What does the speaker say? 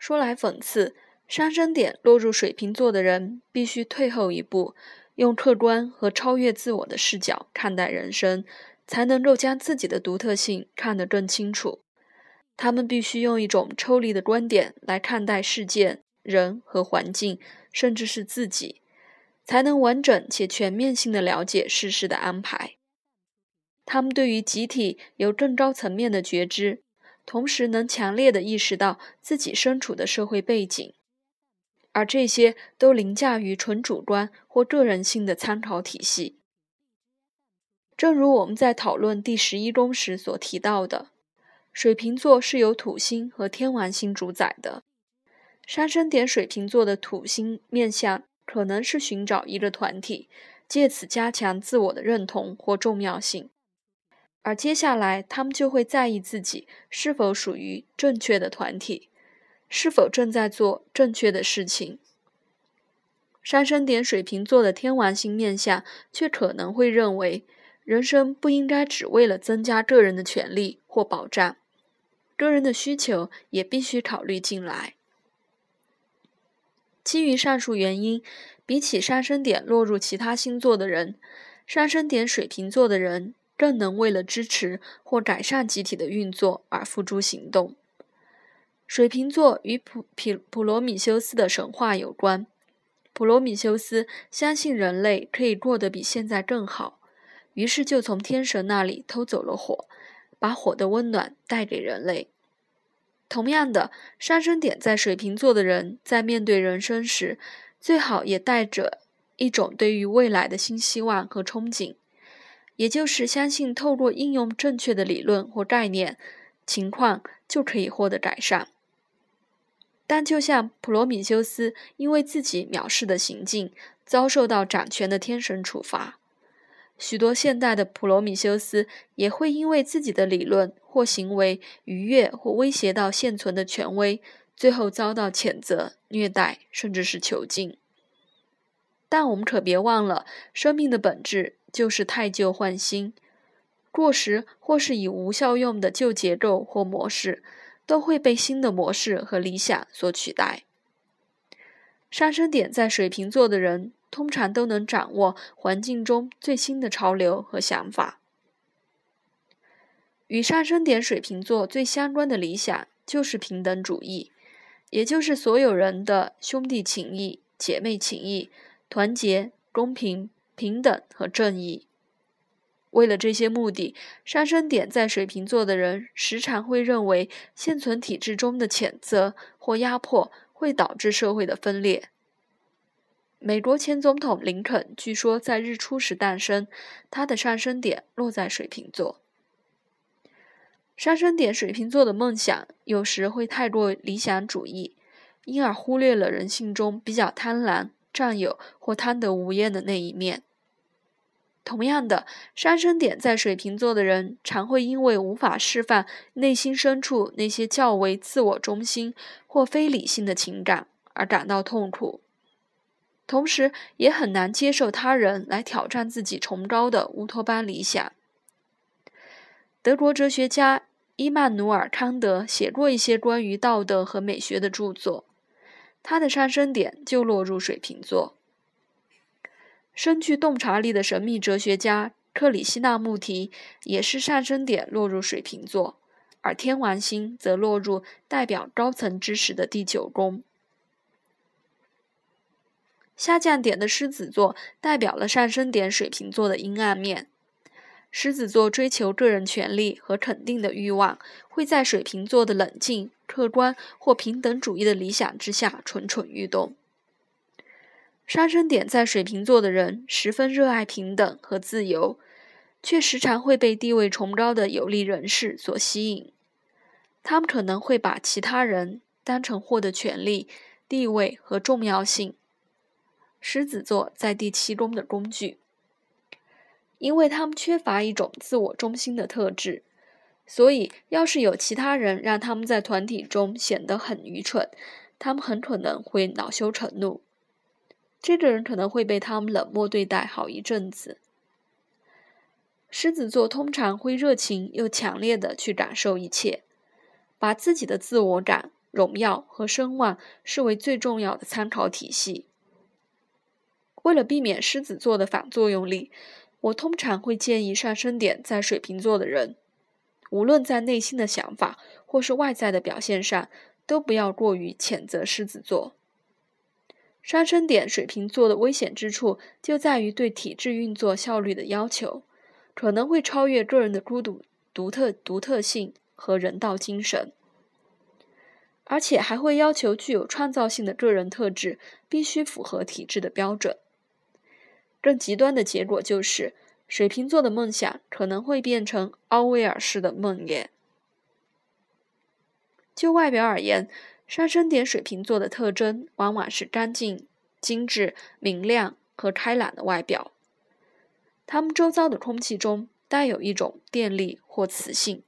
说来讽刺，上升点落入水瓶座的人必须退后一步，用客观和超越自我的视角看待人生，才能够将自己的独特性看得更清楚。他们必须用一种抽离的观点来看待事件、人和环境，甚至是自己，才能完整且全面性的了解世事的安排。他们对于集体有更高层面的觉知，同时能强烈的意识到自己身处的社会背景，而这些都凌驾于纯主观或个人性的参考体系。正如我们在讨论第十一宫时所提到的。水瓶座是由土星和天王星主宰的，上升点水瓶座的土星面相可能是寻找一个团体，借此加强自我的认同或重要性，而接下来他们就会在意自己是否属于正确的团体，是否正在做正确的事情。上升点水瓶座的天王星面相却可能会认为，人生不应该只为了增加个人的权利或保障。个人的需求也必须考虑进来。基于上述原因，比起上升点落入其他星座的人，上升点水瓶座的人更能为了支持或改善集体的运作而付诸行动。水瓶座与普普普罗米修斯的神话有关。普罗米修斯相信人类可以过得比现在更好，于是就从天神那里偷走了火。把火的温暖带给人类。同样的，上升点在水瓶座的人，在面对人生时，最好也带着一种对于未来的新希望和憧憬，也就是相信透过应用正确的理论或概念，情况就可以获得改善。但就像普罗米修斯因为自己藐视的行径，遭受到掌权的天神处罚。许多现代的普罗米修斯也会因为自己的理论或行为逾越或威胁到现存的权威，最后遭到谴责、虐待，甚至是囚禁。但我们可别忘了，生命的本质就是太旧换新，过时或是已无效用的旧结构或模式，都会被新的模式和理想所取代。上升点在水瓶座的人。通常都能掌握环境中最新的潮流和想法。与上升点水瓶座最相关的理想就是平等主义，也就是所有人的兄弟情谊、姐妹情谊、团结、公平、平等和正义。为了这些目的，上升点在水瓶座的人时常会认为，现存体制中的谴责或压迫会导致社会的分裂。美国前总统林肯据说在日出时诞生，他的上升点落在水瓶座。上升点水瓶座的梦想有时会太过理想主义，因而忽略了人性中比较贪婪、占有或贪得无厌的那一面。同样的，上升点在水瓶座的人常会因为无法释放内心深处那些较为自我中心或非理性的情感而感到痛苦。同时，也很难接受他人来挑战自己崇高的乌托邦理想。德国哲学家伊曼努尔·康德写过一些关于道德和美学的著作，他的上升点就落入水瓶座。深具洞察力的神秘哲学家克里希纳穆提也是上升点落入水瓶座，而天王星则落入代表高层知识的第九宫。下降点的狮子座代表了上升点水瓶座的阴暗面。狮子座追求个人权利和肯定的欲望，会在水瓶座的冷静、客观或平等主义的理想之下蠢蠢欲动。上升点在水瓶座的人十分热爱平等和自由，却时常会被地位崇高的有利人士所吸引。他们可能会把其他人当成获得权力、地位和重要性。狮子座在第七宫的工具，因为他们缺乏一种自我中心的特质，所以要是有其他人让他们在团体中显得很愚蠢，他们很可能会恼羞成怒。这个人可能会被他们冷漠对待好一阵子。狮子座通常会热情又强烈的去感受一切，把自己的自我感荣耀和声望视为最重要的参考体系。为了避免狮子座的反作用力，我通常会建议上升点在水瓶座的人，无论在内心的想法或是外在的表现上，都不要过于谴责狮子座。上升点水瓶座的危险之处就在于对体制运作效率的要求，可能会超越个人的孤独、独特、独特性和人道精神，而且还会要求具有创造性的个人特质必须符合体制的标准。更极端的结果就是，水瓶座的梦想可能会变成奥威尔式的梦魇。就外表而言，上升点水瓶座的特征往往是干净、精致、明亮和开朗的外表。他们周遭的空气中带有一种电力或磁性。